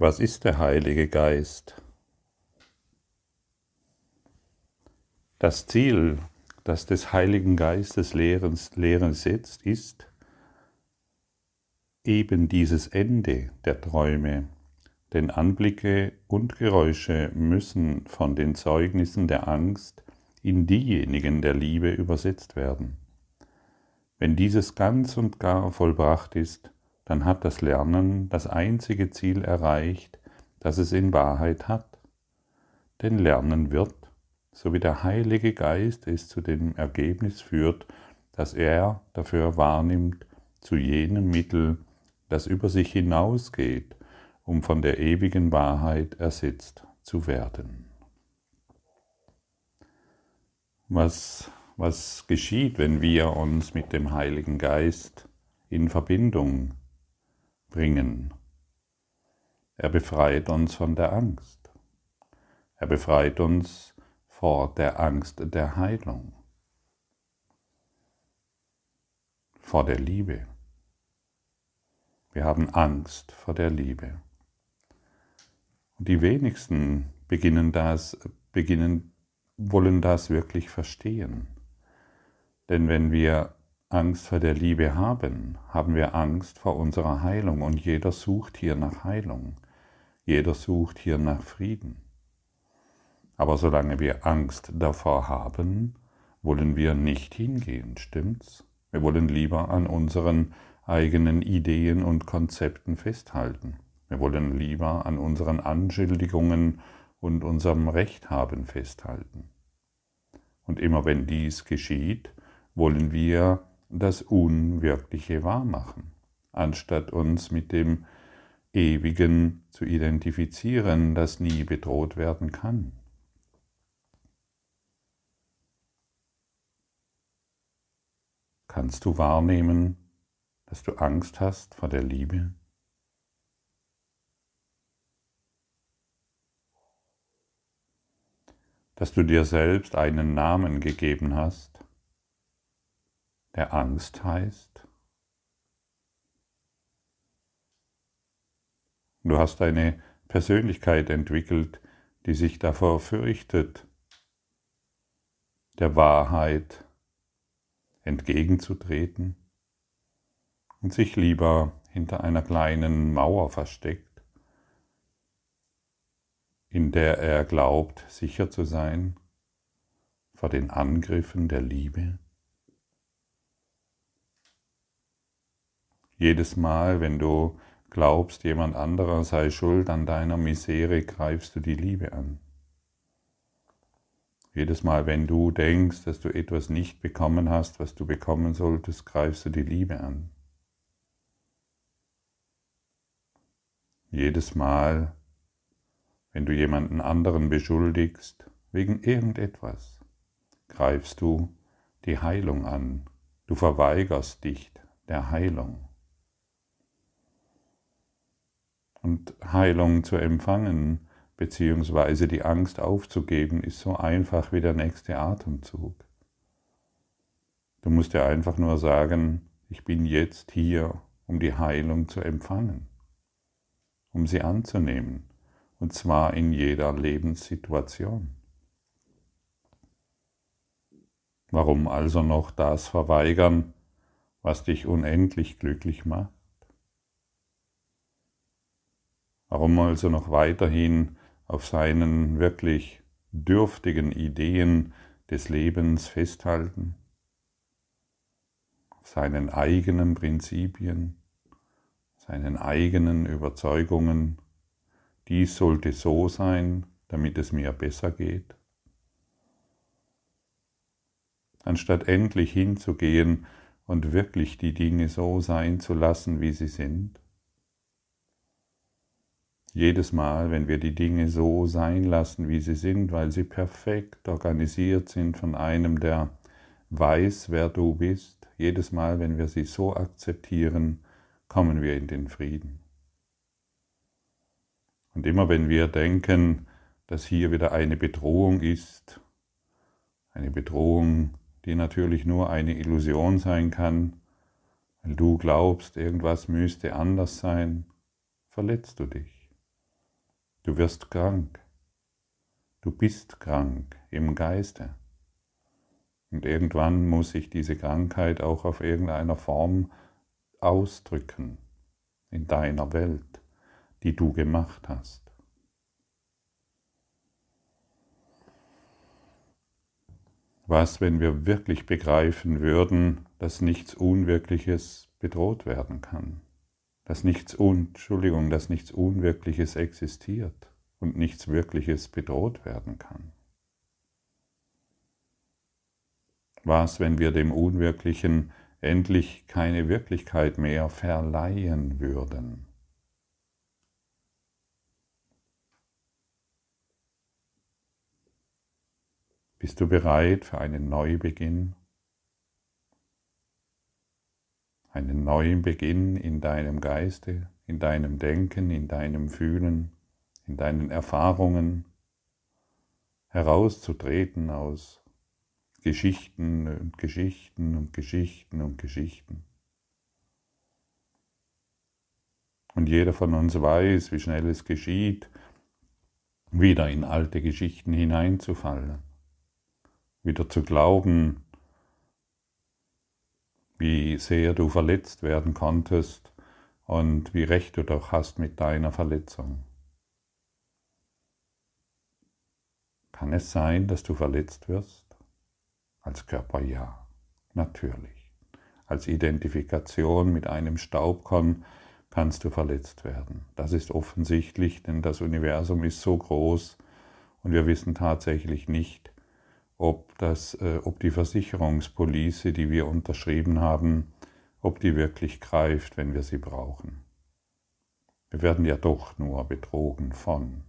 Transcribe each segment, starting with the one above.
Was ist der Heilige Geist? Das Ziel, das des Heiligen Geistes Lehrens, Lehren setzt, ist eben dieses Ende der Träume, denn Anblicke und Geräusche müssen von den Zeugnissen der Angst in diejenigen der Liebe übersetzt werden. Wenn dieses ganz und gar vollbracht ist, dann hat das Lernen das einzige Ziel erreicht, das es in Wahrheit hat. Denn Lernen wird, so wie der Heilige Geist es zu dem Ergebnis führt, dass er dafür wahrnimmt, zu jenem Mittel, das über sich hinausgeht, um von der ewigen Wahrheit ersetzt zu werden. Was, was geschieht, wenn wir uns mit dem Heiligen Geist in Verbindung bringen. Er befreit uns von der Angst. Er befreit uns vor der Angst der Heilung, vor der Liebe. Wir haben Angst vor der Liebe. Und die wenigsten beginnen das, beginnen, wollen das wirklich verstehen. Denn wenn wir Angst vor der Liebe haben, haben wir Angst vor unserer Heilung und jeder sucht hier nach Heilung, jeder sucht hier nach Frieden. Aber solange wir Angst davor haben, wollen wir nicht hingehen, stimmt's? Wir wollen lieber an unseren eigenen Ideen und Konzepten festhalten. Wir wollen lieber an unseren Anschuldigungen und unserem Recht haben festhalten. Und immer wenn dies geschieht, wollen wir das Unwirkliche wahrmachen, anstatt uns mit dem Ewigen zu identifizieren, das nie bedroht werden kann. Kannst du wahrnehmen, dass du Angst hast vor der Liebe? Dass du dir selbst einen Namen gegeben hast? Der Angst heißt. Du hast eine Persönlichkeit entwickelt, die sich davor fürchtet, der Wahrheit entgegenzutreten und sich lieber hinter einer kleinen Mauer versteckt, in der er glaubt, sicher zu sein vor den Angriffen der Liebe. Jedes Mal, wenn du glaubst, jemand anderer sei schuld an deiner Misere, greifst du die Liebe an. Jedes Mal, wenn du denkst, dass du etwas nicht bekommen hast, was du bekommen solltest, greifst du die Liebe an. Jedes Mal, wenn du jemanden anderen beschuldigst wegen irgendetwas, greifst du die Heilung an. Du verweigerst dich der Heilung. Und Heilung zu empfangen, beziehungsweise die Angst aufzugeben, ist so einfach wie der nächste Atemzug. Du musst dir einfach nur sagen, ich bin jetzt hier, um die Heilung zu empfangen, um sie anzunehmen, und zwar in jeder Lebenssituation. Warum also noch das verweigern, was dich unendlich glücklich macht? Warum also noch weiterhin auf seinen wirklich dürftigen Ideen des Lebens festhalten? Auf seinen eigenen Prinzipien, seinen eigenen Überzeugungen. Dies sollte so sein, damit es mir besser geht. Anstatt endlich hinzugehen und wirklich die Dinge so sein zu lassen, wie sie sind. Jedes Mal, wenn wir die Dinge so sein lassen, wie sie sind, weil sie perfekt organisiert sind von einem, der weiß, wer du bist, jedes Mal, wenn wir sie so akzeptieren, kommen wir in den Frieden. Und immer wenn wir denken, dass hier wieder eine Bedrohung ist, eine Bedrohung, die natürlich nur eine Illusion sein kann, weil du glaubst, irgendwas müsste anders sein, verletzt du dich. Du wirst krank. Du bist krank im Geiste. Und irgendwann muss sich diese Krankheit auch auf irgendeiner Form ausdrücken in deiner Welt, die du gemacht hast. Was, wenn wir wirklich begreifen würden, dass nichts Unwirkliches bedroht werden kann? Dass nichts, Un Entschuldigung, dass nichts Unwirkliches existiert und nichts Wirkliches bedroht werden kann? Was, wenn wir dem Unwirklichen endlich keine Wirklichkeit mehr verleihen würden? Bist du bereit für einen Neubeginn? Einen neuen Beginn in deinem Geiste, in deinem Denken, in deinem Fühlen, in deinen Erfahrungen, herauszutreten aus Geschichten und Geschichten und Geschichten und Geschichten. Und jeder von uns weiß, wie schnell es geschieht, wieder in alte Geschichten hineinzufallen wieder zu glauben, wie sehr du verletzt werden konntest und wie recht du doch hast mit deiner Verletzung. Kann es sein, dass du verletzt wirst? Als Körper ja, natürlich. Als Identifikation mit einem Staubkorn kannst du verletzt werden. Das ist offensichtlich, denn das Universum ist so groß und wir wissen tatsächlich nicht, ob, das, äh, ob die Versicherungspolice, die wir unterschrieben haben, ob die wirklich greift, wenn wir sie brauchen. Wir werden ja doch nur betrogen von.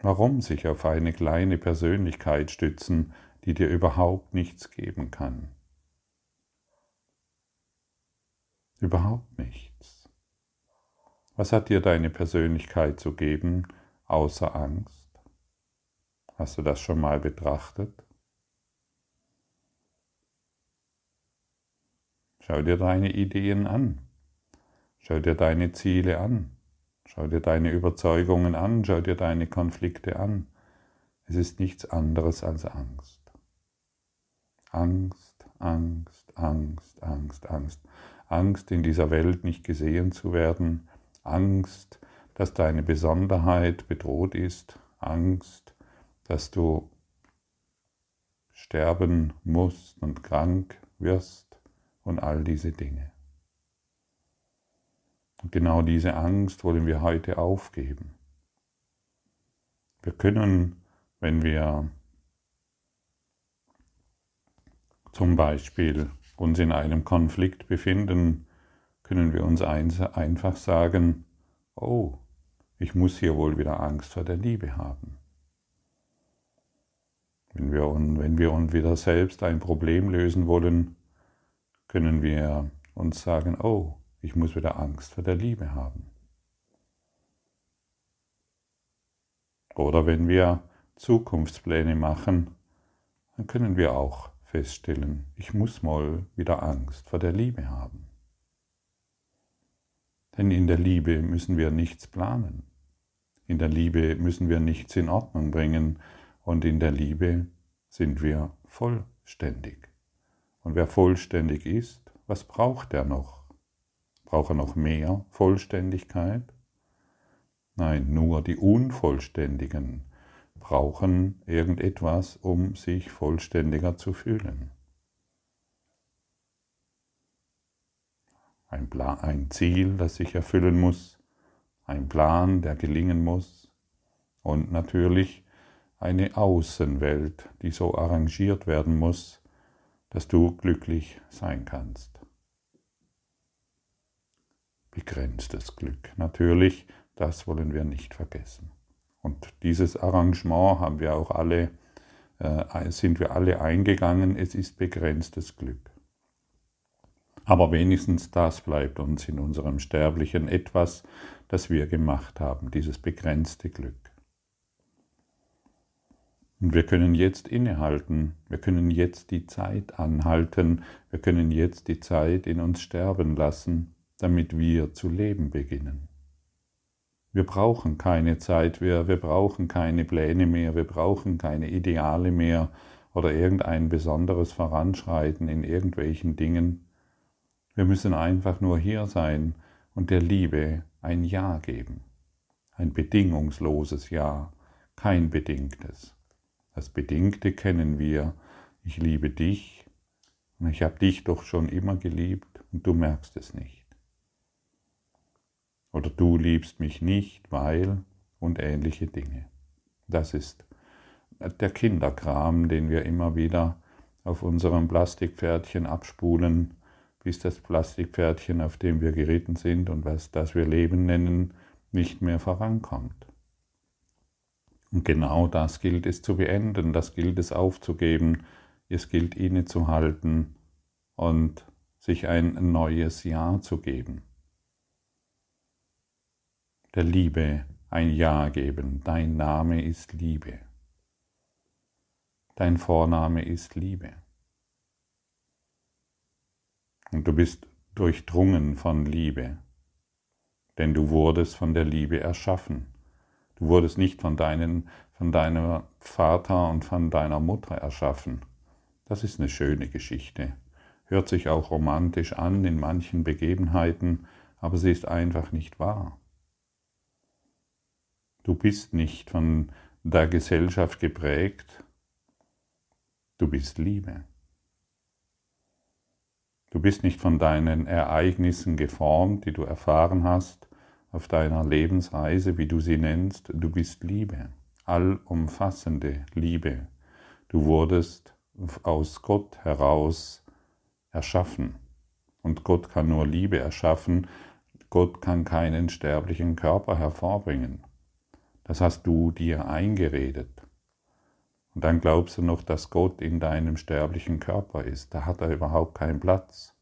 Warum sich auf eine kleine Persönlichkeit stützen, die dir überhaupt nichts geben kann? Überhaupt nichts. Was hat dir deine Persönlichkeit zu geben, außer Angst? Hast du das schon mal betrachtet? Schau dir deine Ideen an. Schau dir deine Ziele an. Schau dir deine Überzeugungen an. Schau dir deine Konflikte an. Es ist nichts anderes als Angst. Angst, Angst, Angst, Angst, Angst. Angst, in dieser Welt nicht gesehen zu werden. Angst, dass deine Besonderheit bedroht ist. Angst, dass du sterben musst und krank wirst und all diese Dinge. Und genau diese Angst wollen wir heute aufgeben. Wir können, wenn wir zum Beispiel uns in einem Konflikt befinden, können wir uns einfach sagen, oh, ich muss hier wohl wieder Angst vor der Liebe haben. Wenn wir, wenn wir uns wieder selbst ein Problem lösen wollen, können wir uns sagen, oh, ich muss wieder Angst vor der Liebe haben. Oder wenn wir Zukunftspläne machen, dann können wir auch feststellen, ich muss mal wieder Angst vor der Liebe haben. Denn in der Liebe müssen wir nichts planen. In der Liebe müssen wir nichts in Ordnung bringen, und in der Liebe sind wir vollständig. Und wer vollständig ist, was braucht er noch? Braucht er noch mehr Vollständigkeit? Nein, nur die Unvollständigen brauchen irgendetwas, um sich vollständiger zu fühlen. Ein, Plan, ein Ziel, das sich erfüllen muss, ein Plan, der gelingen muss und natürlich eine Außenwelt, die so arrangiert werden muss, dass du glücklich sein kannst. Begrenztes Glück. Natürlich, das wollen wir nicht vergessen. Und dieses Arrangement haben wir auch alle, äh, sind wir alle eingegangen. Es ist begrenztes Glück. Aber wenigstens das bleibt uns in unserem sterblichen etwas, das wir gemacht haben, dieses begrenzte Glück. Und wir können jetzt innehalten, wir können jetzt die Zeit anhalten, wir können jetzt die Zeit in uns sterben lassen, damit wir zu leben beginnen. Wir brauchen keine Zeit mehr, wir brauchen keine Pläne mehr, wir brauchen keine Ideale mehr oder irgendein besonderes Voranschreiten in irgendwelchen Dingen. Wir müssen einfach nur hier sein und der Liebe ein Ja geben. Ein bedingungsloses Ja, kein bedingtes. Das Bedingte kennen wir. Ich liebe dich und ich habe dich doch schon immer geliebt und du merkst es nicht. Oder du liebst mich nicht, weil und ähnliche Dinge. Das ist der Kinderkram, den wir immer wieder auf unserem Plastikpferdchen abspulen, bis das Plastikpferdchen, auf dem wir geritten sind und was das wir Leben nennen, nicht mehr vorankommt. Und genau das gilt es zu beenden, das gilt es aufzugeben, es gilt innezuhalten und sich ein neues Ja zu geben. Der Liebe ein Ja geben, dein Name ist Liebe. Dein Vorname ist Liebe. Und du bist durchdrungen von Liebe, denn du wurdest von der Liebe erschaffen. Du wurdest nicht von, deinen, von deinem Vater und von deiner Mutter erschaffen. Das ist eine schöne Geschichte. Hört sich auch romantisch an in manchen Begebenheiten, aber sie ist einfach nicht wahr. Du bist nicht von der Gesellschaft geprägt, du bist Liebe. Du bist nicht von deinen Ereignissen geformt, die du erfahren hast, auf deiner Lebensreise, wie du sie nennst, du bist Liebe, allumfassende Liebe. Du wurdest aus Gott heraus erschaffen. Und Gott kann nur Liebe erschaffen. Gott kann keinen sterblichen Körper hervorbringen. Das hast du dir eingeredet. Und dann glaubst du noch, dass Gott in deinem sterblichen Körper ist. Da hat er überhaupt keinen Platz.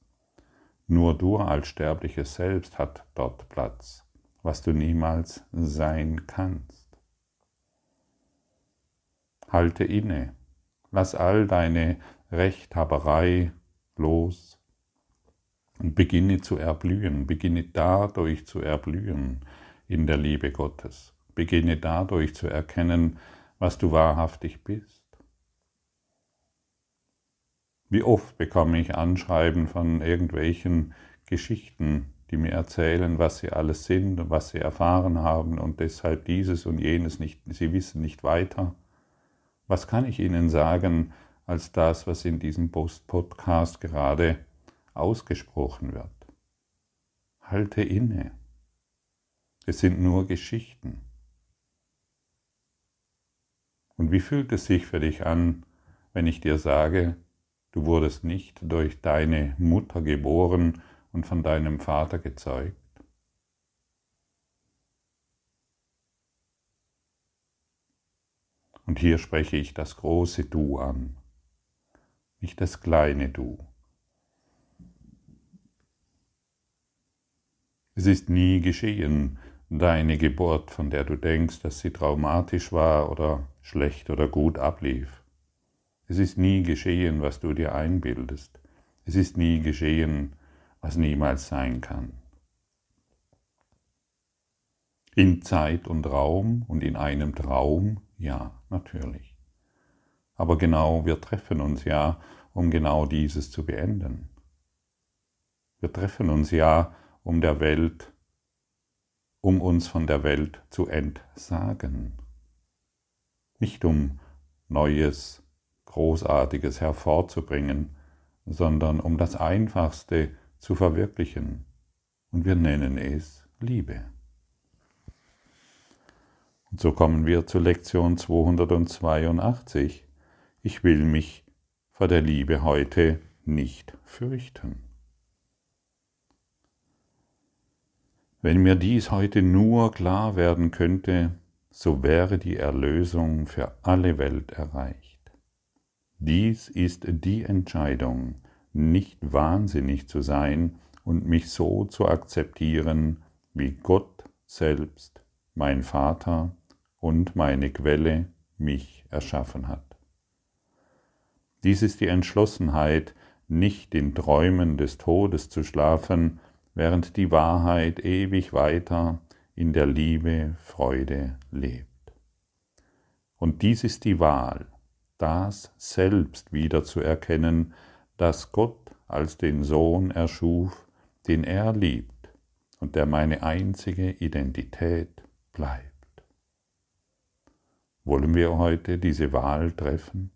Nur du als sterbliches Selbst hat dort Platz, was du niemals sein kannst. Halte inne, lass all deine Rechthaberei los und beginne zu erblühen, beginne dadurch zu erblühen in der Liebe Gottes, beginne dadurch zu erkennen, was du wahrhaftig bist. Wie oft bekomme ich Anschreiben von irgendwelchen Geschichten, die mir erzählen, was sie alles sind und was sie erfahren haben und deshalb dieses und jenes nicht, sie wissen nicht weiter. Was kann ich ihnen sagen als das, was in diesem Post-Podcast gerade ausgesprochen wird? Halte inne. Es sind nur Geschichten. Und wie fühlt es sich für dich an, wenn ich dir sage, du wurdest nicht durch deine Mutter geboren und von deinem Vater gezeugt? Und hier spreche ich das große Du an, nicht das kleine Du. Es ist nie geschehen, deine Geburt, von der du denkst, dass sie traumatisch war oder schlecht oder gut ablief. Es ist nie geschehen, was du dir einbildest. Es ist nie geschehen, was niemals sein kann. In Zeit und Raum und in einem Traum, ja, natürlich. Aber genau, wir treffen uns ja, um genau dieses zu beenden. Wir treffen uns ja, um der Welt um uns von der Welt zu entsagen. Nicht um Neues, Großartiges hervorzubringen, sondern um das Einfachste zu verwirklichen. Und wir nennen es Liebe. Und so kommen wir zu Lektion 282. Ich will mich vor der Liebe heute nicht fürchten. Wenn mir dies heute nur klar werden könnte, so wäre die Erlösung für alle Welt erreicht. Dies ist die Entscheidung, nicht wahnsinnig zu sein und mich so zu akzeptieren, wie Gott selbst, mein Vater und meine Quelle mich erschaffen hat. Dies ist die Entschlossenheit, nicht in Träumen des Todes zu schlafen, während die Wahrheit ewig weiter in der Liebe, Freude lebt. Und dies ist die Wahl, das selbst wieder zu erkennen, dass Gott als den Sohn erschuf, den er liebt und der meine einzige Identität bleibt. Wollen wir heute diese Wahl treffen?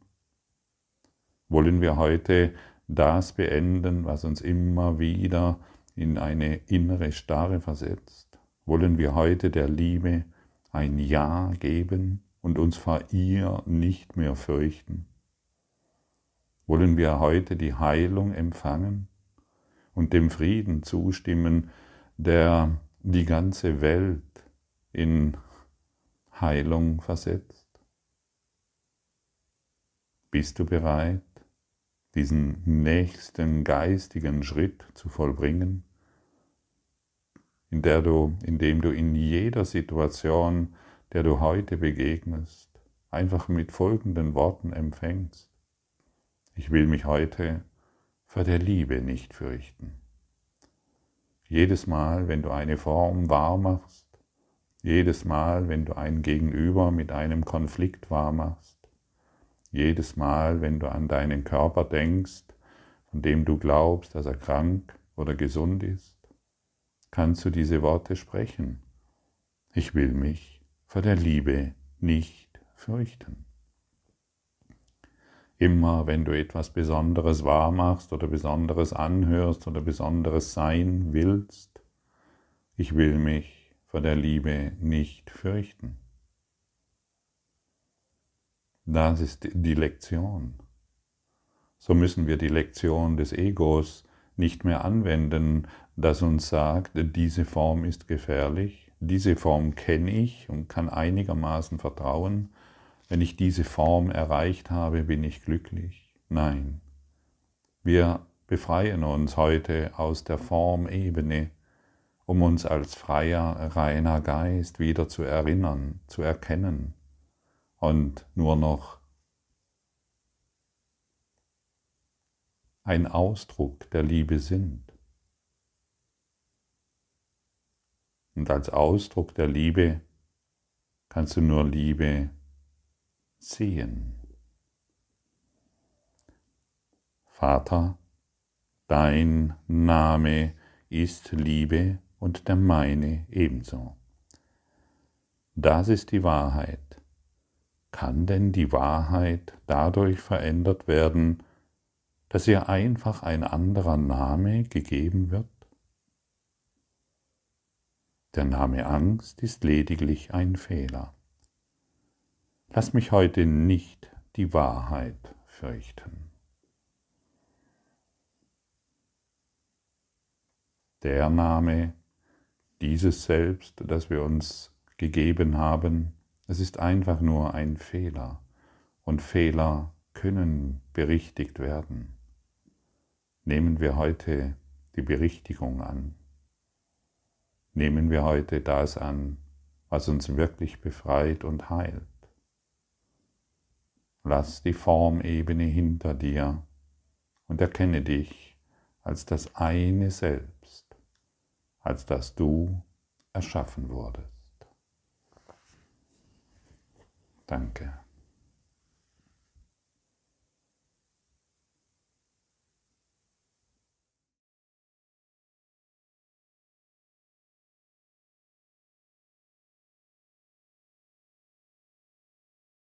Wollen wir heute das beenden, was uns immer wieder in eine innere Starre versetzt? Wollen wir heute der Liebe ein Ja geben und uns vor ihr nicht mehr fürchten? Wollen wir heute die Heilung empfangen und dem Frieden zustimmen, der die ganze Welt in Heilung versetzt? Bist du bereit, diesen nächsten geistigen Schritt zu vollbringen, in der du, indem du in jeder Situation, der du heute begegnest, einfach mit folgenden Worten empfängst. Ich will mich heute vor der Liebe nicht fürchten. Jedes Mal, wenn du eine Form wahr machst, jedes Mal, wenn du ein Gegenüber mit einem Konflikt wahr machst, jedes Mal, wenn du an deinen Körper denkst, von dem du glaubst, dass er krank oder gesund ist, kannst du diese Worte sprechen. Ich will mich vor der Liebe nicht fürchten. Immer wenn du etwas Besonderes wahrmachst oder Besonderes anhörst oder Besonderes sein willst, ich will mich vor der Liebe nicht fürchten. Das ist die Lektion. So müssen wir die Lektion des Egos nicht mehr anwenden, das uns sagt, diese Form ist gefährlich, diese Form kenne ich und kann einigermaßen vertrauen, wenn ich diese Form erreicht habe, bin ich glücklich. Nein, wir befreien uns heute aus der Formebene, um uns als freier, reiner Geist wieder zu erinnern, zu erkennen und nur noch ein Ausdruck der Liebe sind. Und als Ausdruck der Liebe kannst du nur Liebe sehen. Vater, dein Name ist Liebe und der meine ebenso. Das ist die Wahrheit. Kann denn die Wahrheit dadurch verändert werden, dass ihr einfach ein anderer Name gegeben wird? Der Name Angst ist lediglich ein Fehler. Lass mich heute nicht die Wahrheit fürchten. Der Name, dieses Selbst, das wir uns gegeben haben, es ist einfach nur ein Fehler und Fehler können berichtigt werden. Nehmen wir heute die Berichtigung an. Nehmen wir heute das an, was uns wirklich befreit und heilt. Lass die Formebene hinter dir und erkenne dich als das eine Selbst, als das du erschaffen wurdest. Danke.